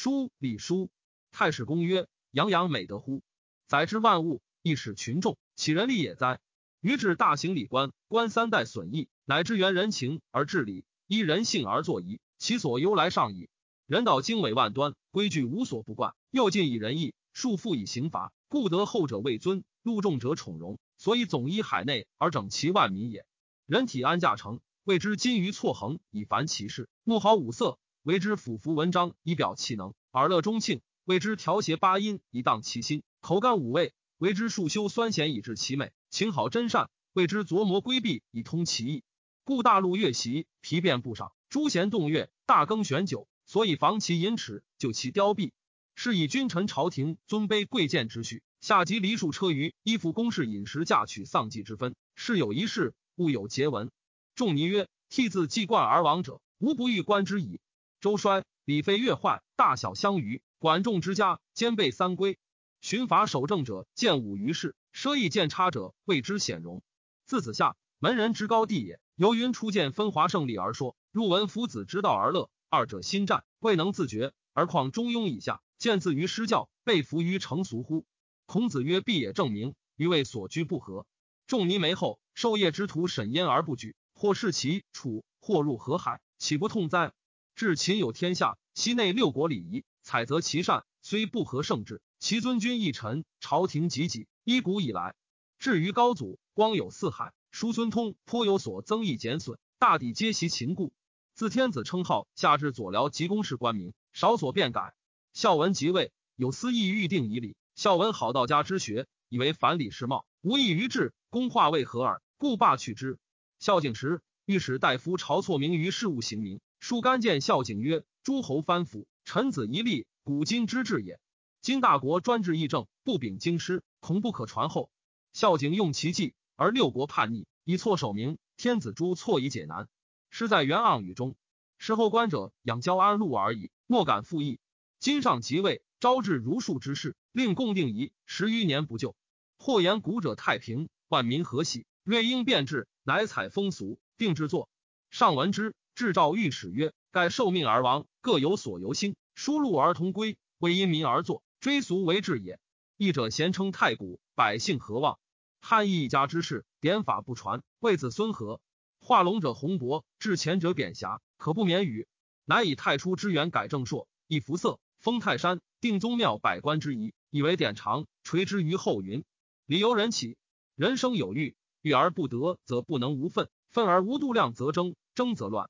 书礼书。太史公曰：洋洋美德乎？载之万物，亦使群众，岂人力也哉？于治大行礼官，官三代损益，乃至原人情而治理，依人性而作仪，其所由来上矣。人道经纬万端，规矩无所不贯，又尽以仁义，束缚以刑罚，故得后者位尊，禄重者宠荣，所以总依海内而整其万民也。人体安驾成，谓之金鱼错衡以凡其事；目好五色，为之辅服文章以表其能；耳乐中庆，为之调谐八音以荡其心；口干五味，为之数修酸咸以治其美；情好真善，为之琢磨规避以通其意。故大陆乐习，皮变不赏；诸贤动乐，大耕选酒。所以防其淫耻，救其凋敝，是以君臣朝廷尊卑贵贱之序。下及梨树车舆，依附公事饮食嫁娶丧祭之分。事有一事，物有节文。仲尼曰：替字既冠而亡者，无不欲观之矣。周衰，礼废乐坏，大小相余。管仲之家，兼备三规。巡法守正者，见武于世；奢逸见差者，谓之显荣。自子下，门人之高地也。由云初见分华胜利而说，入闻夫子之道而乐。二者心战，未能自觉，而况中庸以下，见自于师教，被服于成俗乎？孔子曰：“必也正名，余谓所居不合。”仲尼眉后，授业之徒审焉而不举，或视其楚，或入河海，岂不痛哉？至秦有天下，西内六国礼仪，采择其善，虽不合圣制，其尊君一臣，朝廷济己，一古以来。至于高祖，光有四海，叔孙通颇有所增益减损，大抵皆袭秦故。自天子称号，下至左僚及公事官名，少所变改。孝文即位，有司议预定以礼。孝文好道家之学，以为反礼世貌，无异于治。公化为何耳？故罢去之。孝景时，御史大夫晁错名于事务行名，书干见孝景曰：“诸侯藩府，臣子一立，古今之治也。今大国专制议政，不秉经师，恐不可传后。孝景用其计，而六国叛逆，以错守名，天子诛错以解难。”是在元盎语中，事后官者养骄安禄而已，莫敢复议。今上即位，招致如数之事，令共定仪十余年不就。或言古者太平，万民和喜，瑞应变质，乃采风俗，定制作。上闻之，制诏御史曰：“盖受命而亡，各有所由心，疏禄而同归，为因民而作，追俗为治也。义者咸称太古，百姓何望？汉义一家之事，典法不传，为子孙何？”画龙者宏博，治前者扁侠，可不免语。乃以太初之元改正朔，以服色，封泰山，定宗庙百官之仪，以为典常，垂之于后云。理由人起，人生有欲，欲而不得，则不能无愤；愤而无度量，则争；争则乱。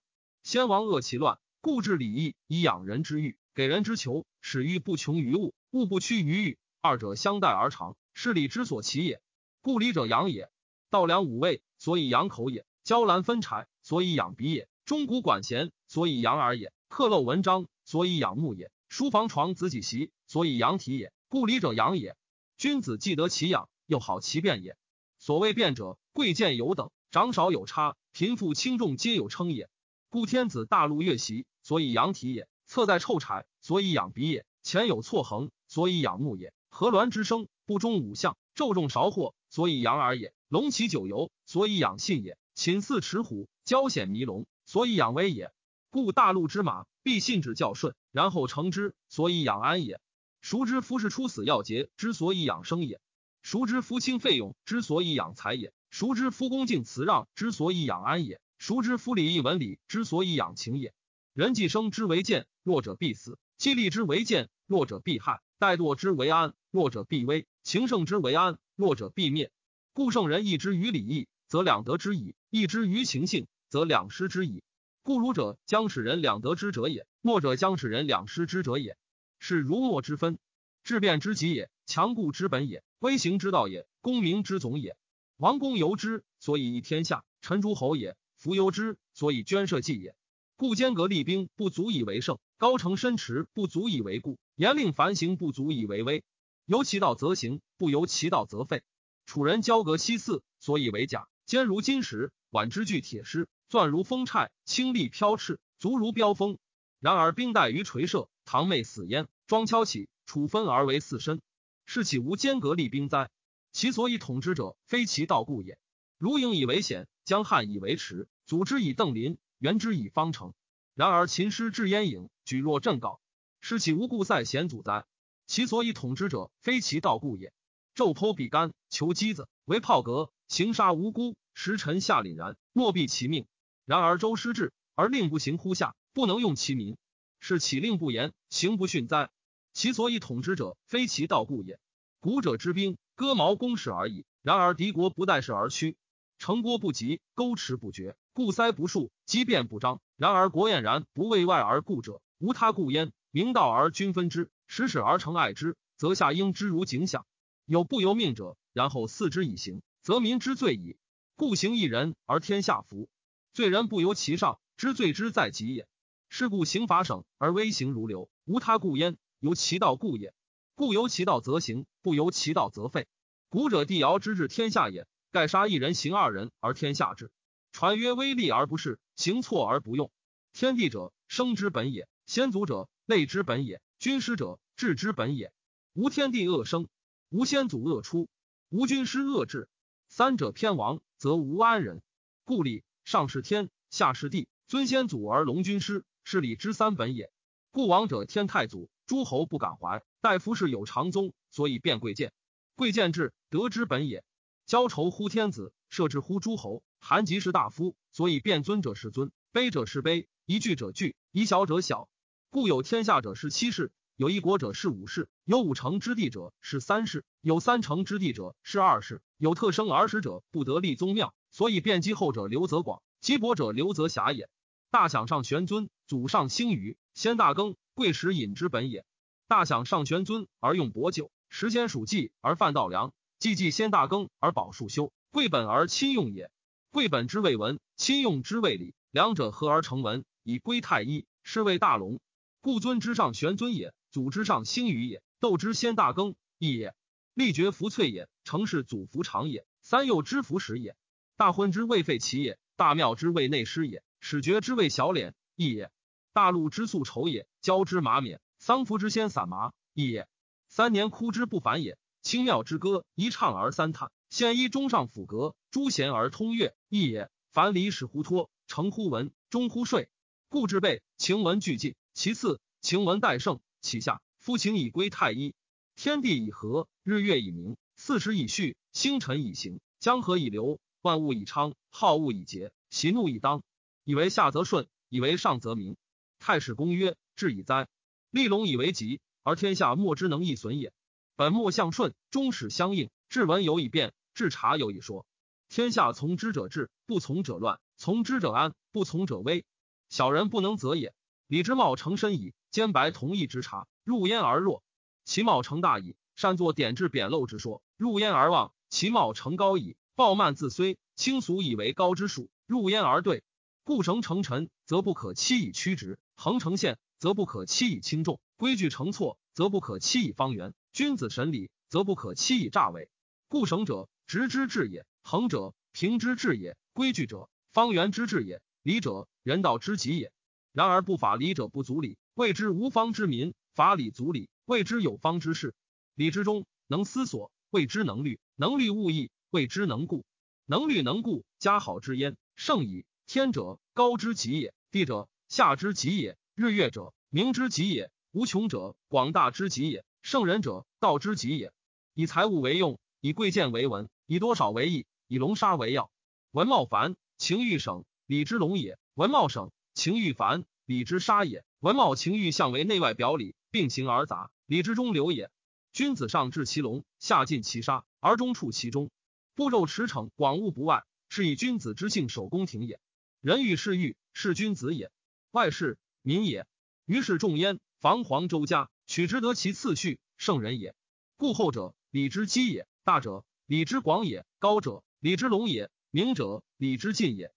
先王恶其乱，故治礼义以养人之欲，给人之求，使欲不穷于物，物不屈于欲，二者相待而长，是礼之所起也。故礼者养也。稻粱五味，所以养口也。椒兰分柴，所以养鼻也；钟鼓管弦，所以养耳也；刻漏文章，所以养目也；书房床子几席，所以养体也。故礼者养也。君子既得其养，又好其变也。所谓变者，贵贱有等，长少有差，贫富轻重皆有称也。故天子大陆乐习，所以养体也；侧在臭柴，所以养鼻也；前有错衡，所以养目也；河鸾之声，不中五象，昼重韶惑，所以养耳也；龙起九游，所以养信也。寝似持虎，交险迷龙，所以养威也。故大陆之马，必信之较顺，然后成之，所以养安也。孰知夫是出死要节，之所以养生也；孰知夫轻费用，之所以养财也；孰知夫恭敬辞让，之所以养安也；孰知夫礼义文礼，之所以养情也。人既生之为贱，弱者必死；既立之为贱，弱者必害；待惰之为安，弱者必危；情圣之为安，弱者必灭。故圣人义之于礼义。则两得之矣，义之于情性，则两失之矣。故儒者将使人两得之者也，墨者将使人两失之者也。是儒墨之分，质变之极也，强固之本也，威行之道也，功名之总也。王公由之，所以易天下；臣诸侯也，弗由之，所以捐社稷也。故间隔立兵不足以为胜，高城深池不足以为固，严令繁行不足以为威。由其道则行，不由其道则废。楚人交隔西泗，所以为甲。坚如金石，挽之具铁狮，钻如风柴，轻力飘翅，足如飙风。然而兵带于垂射，堂妹死焉。庄敲起，楚分而为四身，是岂无间隔立兵哉？其所以统之者，非其道故也。如营以为险，江汉以为池，组之以邓林，圆之以方城。然而秦师至燕郢，举若震镐。是其无故塞贤祖哉？其所以统之者，非其道故也。昼剖比干，求机子，为炮革，行杀无辜，时臣下凛然，莫避其命。然而周失志，而令不行乎下，不能用其民，是岂令不言，行不逊哉？其所以统之者，非其道故也。古者之兵，割毛攻势而已。然而敌国不待事而屈，城郭不及，沟池不绝，故塞不数，机变不张。然而国俨然不为外而固者，无他故焉。明道而君分之，使使而成爱之，则下应之如景象。有不由命者，然后嗣之以行，则民之罪矣。故行一人而天下服，罪人不由其上，知罪之在己也。是故刑罚省而威刑如流，无他故焉，由其道故也。故由其道则行，不由其道则废。古者帝尧之治天下也，盖杀一人行二人而天下治。传曰：威利而不恃，行错而不用。天地者，生之本也；先祖者，类之本也；君师者，治之本也。无天地恶生。无先祖恶出，无君师恶治，三者偏亡，则无安人。故礼上是天，下是地，尊先祖而隆君师，是礼之三本也。故王者天太祖，诸侯不敢怀。待夫士有长宗，所以变贵贱。贵贱至，德之本也。交仇乎天子，设置乎诸侯。韩即是大夫，所以变尊者是尊，卑者是卑，宜巨者巨，以小者小。故有天下者是七世。有一国者是五世，有五成之地者是三世，有三成之地者是二世。有特生儿时者不得立宗庙，所以变积后者刘则广，积薄者刘则狭也。大享上玄尊，祖上兴于先大耕，贵食饮之本也。大享上玄尊而用薄酒，时间属稷而犯稻粮，既既先大耕而保树修，贵本而亲用也。贵本之谓文，亲用之谓礼，两者合而成文，以归太一，是谓大龙。故尊之上玄尊也。祖之上兴于也，斗之先大耕义也，立绝福翠也，成是祖福长也，三幼之福时也，大婚之未废其也，大庙之谓内师也，始绝之谓小敛义也，大禄之素筹也，交之马冕，丧服之先散麻义也，三年哭之不凡也，清妙之歌一唱而三叹，献一中上府阁，诸贤而通乐义也，凡礼始乎托，成乎文，终乎睡，故之备晴文俱进，其次晴文代盛。其下，夫情以归太一，天地以和，日月以明，四时以序，星辰以行，江河以流，万物以昌，好恶以节，喜怒以当。以为下则顺，以为上则明。太史公曰：至以哉！立隆以为吉，而天下莫之能易损也。本末相顺，终始相应。治文有以变，治察有以说。天下从之者治，不从者乱；从之者安，不从者危。小人不能则也。李之茂成身矣。兼白同义之察，入焉而弱，其貌成大矣；善作典质贬陋之说，入焉而望，其貌成高矣。暴慢自虽，轻俗以为高之属，入焉而对。故绳成臣，则不可欺以曲直；横成线，则不可欺以轻重；规矩成错，则不可欺以方圆；君子审理，则不可欺以诈伪。故省者，直之治也；恒者，平之治也；规矩者，方圆之治也；礼者，人道之极也。然而不法礼者不足礼。谓之无方之民，法理足礼；谓之有方之士，礼之中能思索；谓之能虑，能虑物意；谓之能固，能虑能固，加好之焉，圣矣。天者，高之极也；地者，下之极也；日月者，明之极也；无穷者，广大之极也；圣人者，道之极也。以财物为用，以贵贱为文，以多少为义，以龙沙为要。文茂繁，情欲省，礼之龙也；文茂省，情欲繁，礼之沙也。文茂情欲相为内外表里并行而杂，礼之中流也。君子上治其龙，下尽其杀，而中处其中。步骤驰骋，广物不外，是以君子之性守宫廷也。人欲是欲，是君子也。外事民也。于是众焉，防黄周家，取之得其次序，圣人也。故后者礼之基也，大者礼之广也，高者礼之隆也，明者礼之尽也。